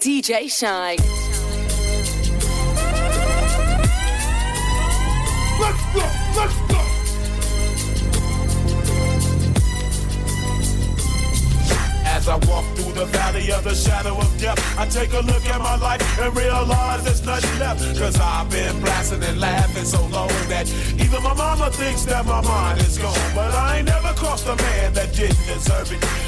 DJ Shy. Let's go, let's go. As I walk through the valley of the shadow of death, I take a look at my life and realize there's nothing left. Cause I've been blasting and laughing so long that even my mama thinks that my mind is gone. But I ain't never crossed a man that didn't deserve it.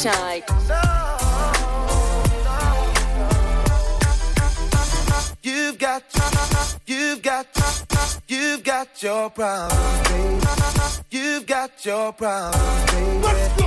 Shy. You've got, you've got, you've got your problems, baby. You've got your problems, baby.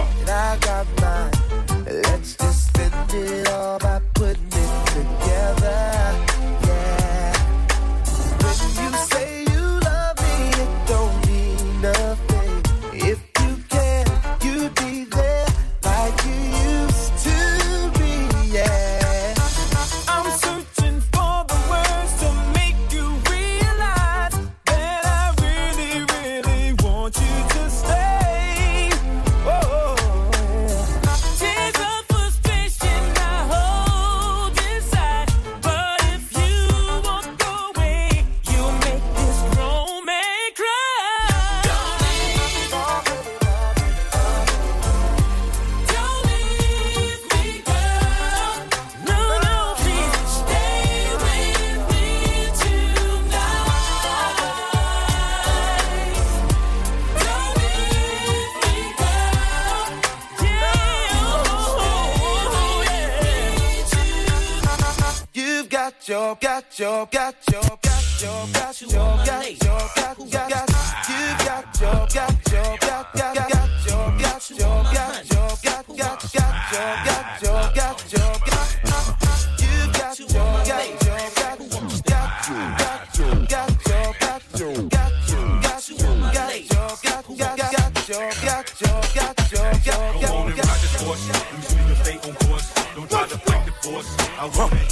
Got your, got your, got your, got your, got your, got your, got your, got you got your, got your, got got got your, got your, got your, got got got your, got your, got your, got you got your, got your, got got you got your, got your, got your, got you got your, got your, got got got your, got your, got your, got got. Come on and ride this horse. Usually you stay on course. Don't try to fight the force. I wanna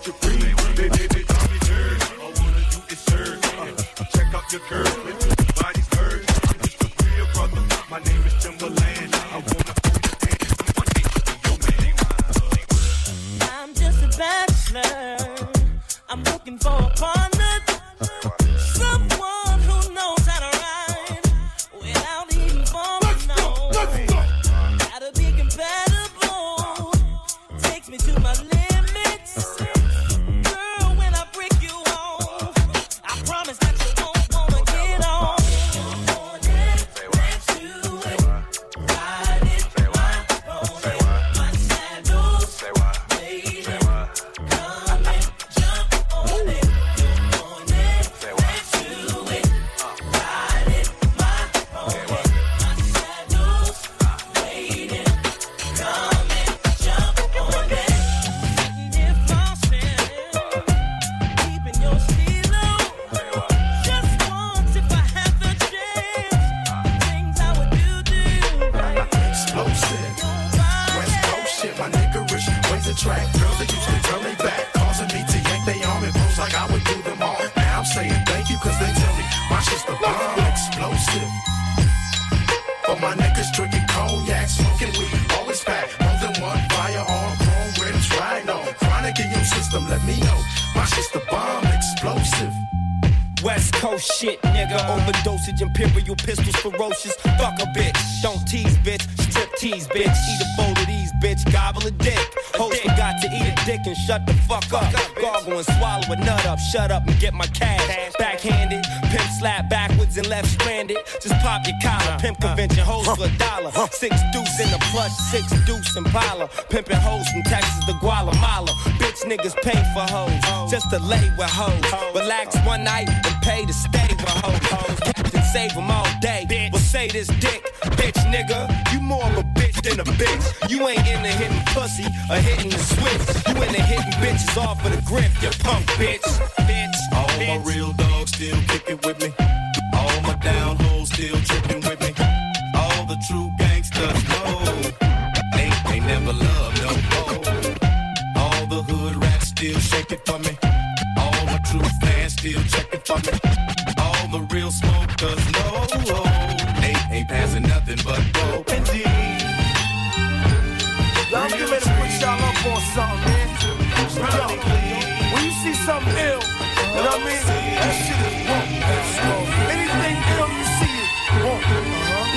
set you free. Baby, baby, call me nerd. All wanna do is serve. Uh, check out your curve. Make your body's hurt. I'm just a real brother. My name is Timbaland. I wanna hold your hand. I'ma take you to your man. I'm just a bachelor. I'm looking for a partner. imperial pistols, ferocious. Fuck a bitch. Don't tease, bitch. Strip tease, bitch. Eat a bowl of these, bitch. Gobble a dick. Host forgot to eat a dick and shut the fuck up. Gargle and swallow a nut up. Shut up and get my cash. Backhanded. Pimp slap backwards and left stranded. Just pop your collar. Pimp convention hoes for a dollar. Six deuce in the plush, six deuce Impala. Pimping hoes from Texas to Guatemala. Bitch niggas pay for hoes. Just to lay with hoes. Relax one night and pay to stay with hoes. Save them all day. Bitch. Well, say this dick, bitch nigga. You more of a bitch than a bitch. You ain't into hitting pussy or hitting the switch. You into hitting bitches off of the grip, you punk bitch. Bitch. All my real dogs still kicking with me. All my down hoes still tripping with me. All the true gangsters know they, they never love no more. All the hood rats still shaking for me. All my true fans still checking for me. That shit is woke. Anything ill you see it, woke.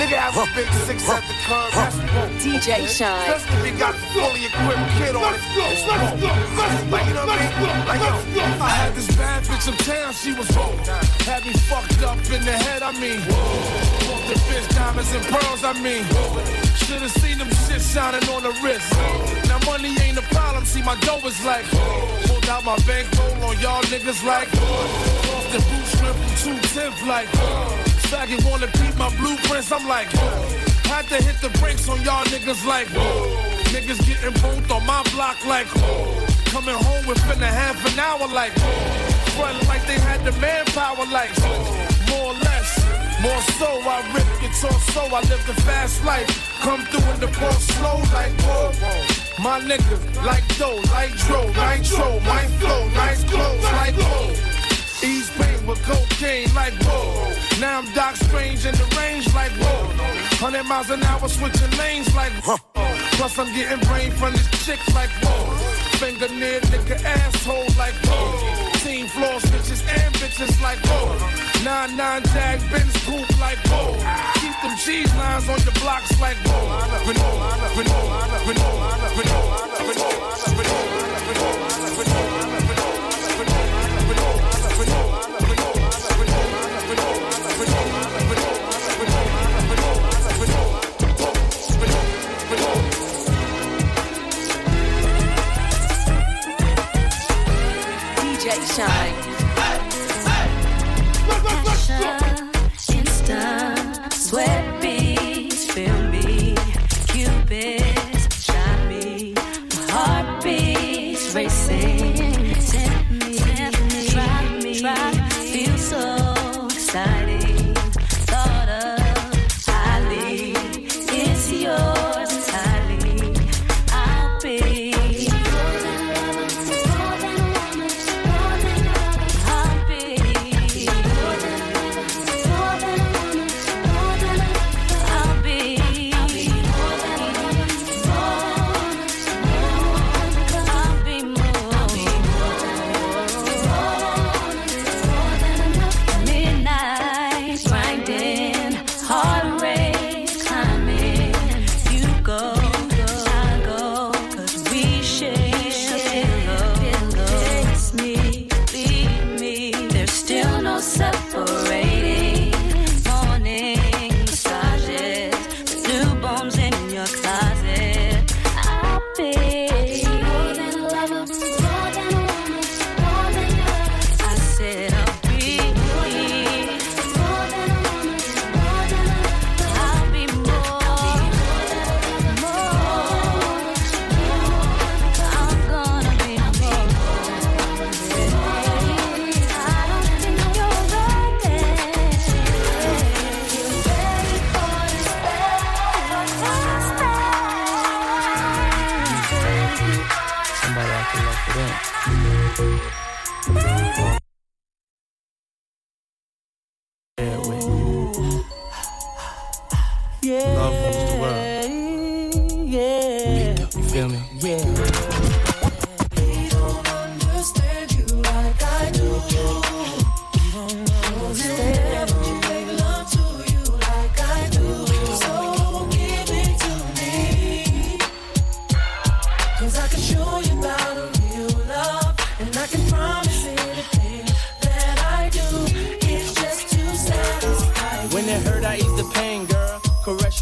Nigga have a big six at the curb, that's woke. DJ Shynn. Especially if you got the fully equipped kid on it. It's woke. Like, you know what I mean? Like, yo, I had this bad bitch uptown, she was woke. Had me fucked up in the head, I mean. Bought the bitch diamonds and pearls, I mean. Should've seen them shit shining on the wrist. Now money ain't a problem, see my dough is like. Pulled out my bankroll on y'all niggas like. The boot strip from two tenth like. Uh. Faggot wanna peep my blueprints, I'm like. Uh. Had to hit the brakes on y'all niggas like. Uh. Niggas getting both on my block like. Coming home within a half an hour like. Front like they had the manpower like. More or less. More so, I rip your torso, I live the fast life. Come through in the ball slow like whoa. My nigga, like dough, like dro, nitro, my flow, nice clothes, like whoa. Ease pain with cocaine, like whoa. Now I'm Doc Strange in the range, like whoa. 100 miles an hour switching lanes, like whoa. Plus I'm getting brain from this chick, like whoa. Finger near nigga asshole, like whoa. Team floor bitches and bitches, like whoa. Nine nine jag Benz coupe, like whoa. Keep them cheese lines on your blocks, like whoa. Renault, Renault, Renault, Renault, Renault, Renault, Renault, Renault,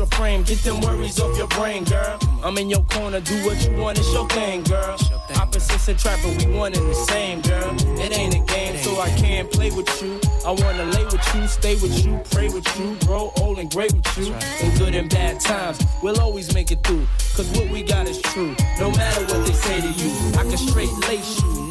your frame, get them worries off your brain, girl. I'm in your corner, do what you want, it's your thing, girl. Opposites attract, but we one and the same, girl. It ain't a game, so I can't play with you. I wanna lay with you, stay with you, pray with you, grow old and great with you. In good and bad times, we'll always make it through. Cause what we got is true, no matter what they say to you. I can straight lace you,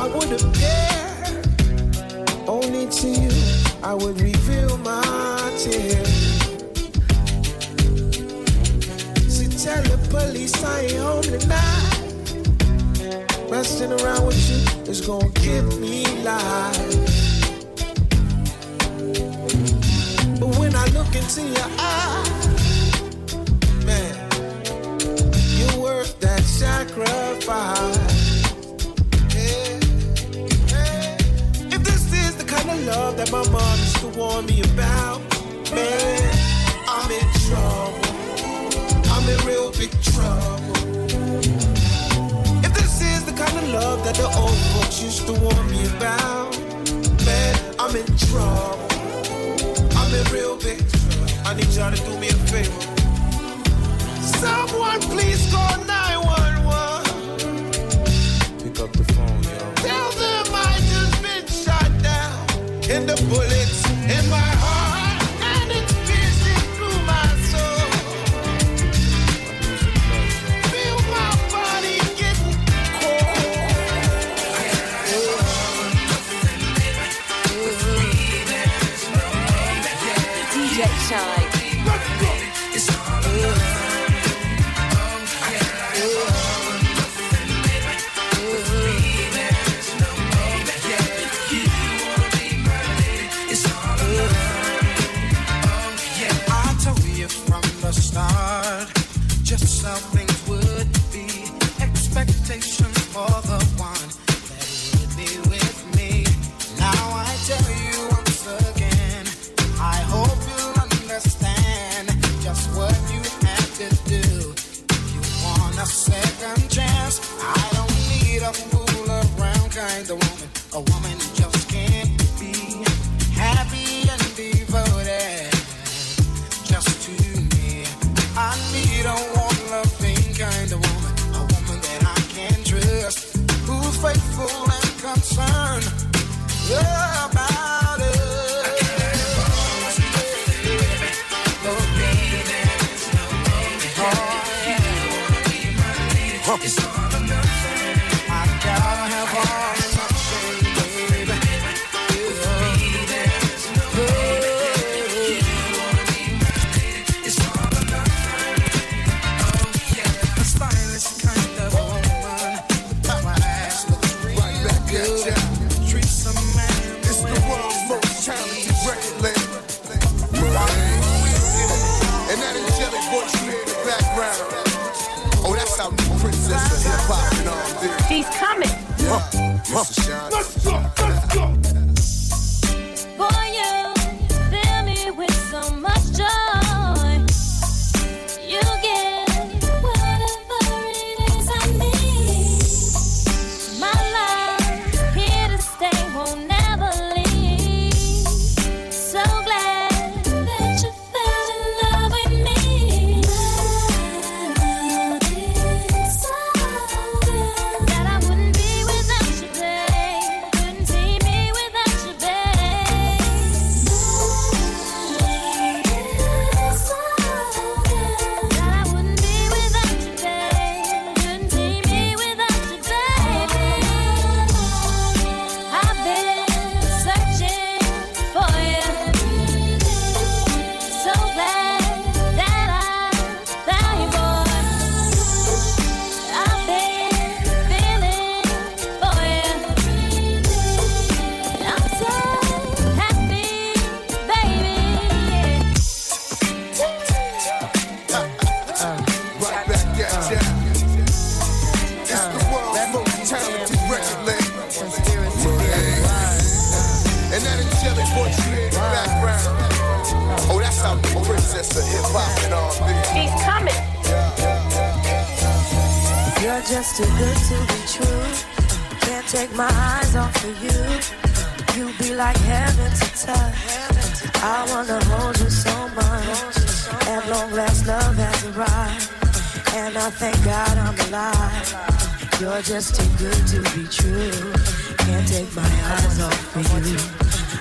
I would appear, only to you I would reveal my tears. See, tell the police I ain't home tonight. Messing around with you is gonna give me life. But when I look into your eyes, man, you're worth that sacrifice. Love that my mom used to warn me about, man, I'm in trouble. I'm in real big trouble. If this is the kind of love that the old folks used to warn me about, man, I'm in trouble. I'm in real big trouble. I need y'all to do me a favor. Someone please call just a hip hop and R&B. He's coming. You're just too good to be true. Can't take my eyes off of you. You be like heaven to touch. I wanna hold you so much. At long last, love has arrived. And I thank God I'm alive. You're just too good to be true. Can't take my eyes off of you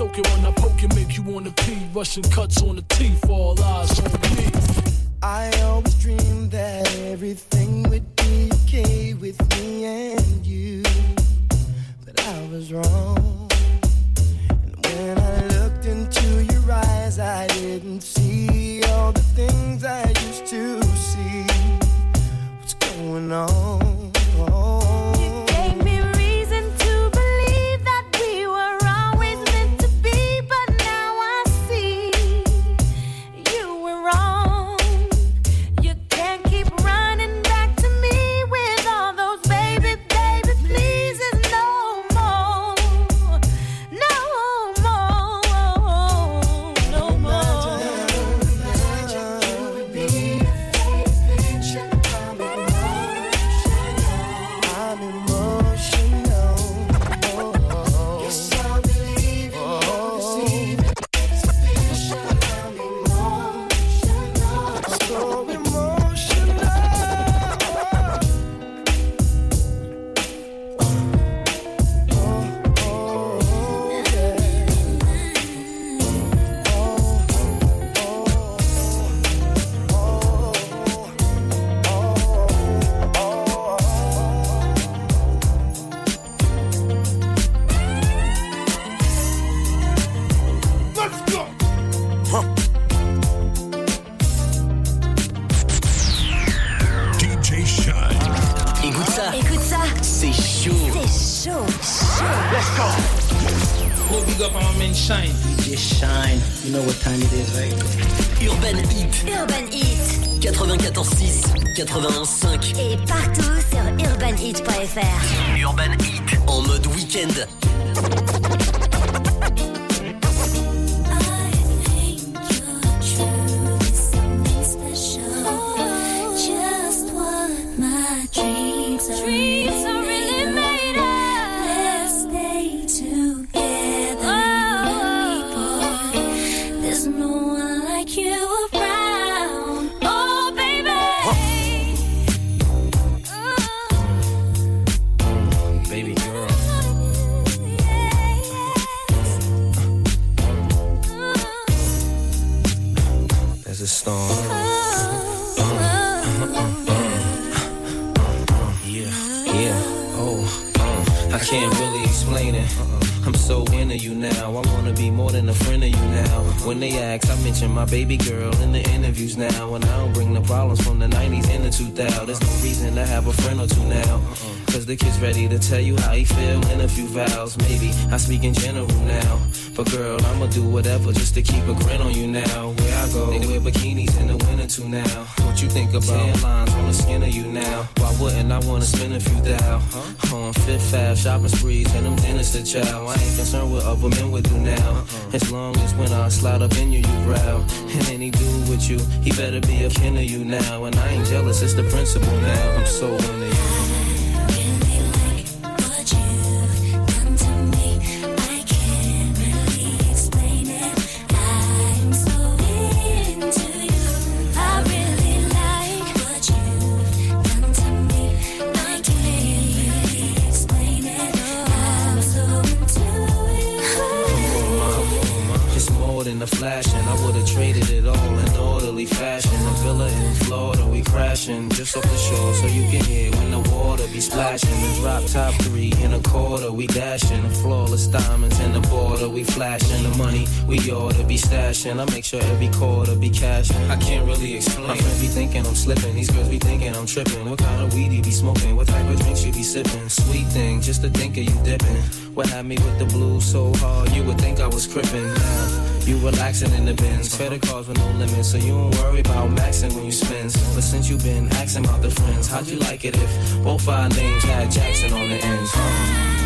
The type when I poke it, make you wanna pee. Russian cuts on the teeth, all eyes on me. I always dreamed that everything would be okay with me and you. But I was wrong. And when I looked into your eyes, I didn't see all the things I used to see. What's going on? Go big up on my man Shine. DJ Shine. You know what time it is, right? Urban Heat. Urban Heat. 94.6. 91.5. Et partout sur urbanheat.fr. Urban Heat. En mode week-end. A friend of you now. When they ask, I mention my baby girl in the interviews now. And I don't bring the problems from the 90s and the 2000s. There's no reason to have a friend or two now. Uh-uh. Cause the kid's ready to tell you how he feel in a few vows. Maybe I speak in general now. But girl, I'ma do whatever just to keep a grin on you now. They wear bikinis in the winter too now. What you think about tan lines on the skin of you now? Why wouldn't I wanna spend a few thou? On Fifth Ave, shopping sprees, and them dinners to chow. I ain't concerned what other men would do now. Uh-huh. As long as when I slide up in you, you growl. And any dude with you, he better be a kin of you now. And I ain't jealous, it's the principle now. I'm so into you. We ought to be stashing. I make sure every quarter be cashing. I can't really explain. My friends be thinking I'm slipping, these girls be thinking I'm tripping. What kind of weed you be smoking? What type of drinks you be sipping? Sweet thing, just to think of you dipping. What had me with the blues so hard, you would think I was crippin'. Now, you relaxing in the bins, credit cards with no limits, so you don't worry about maxing when you spend. But since you been asking about the friends, how'd you like it if both our names had Jackson on the ends?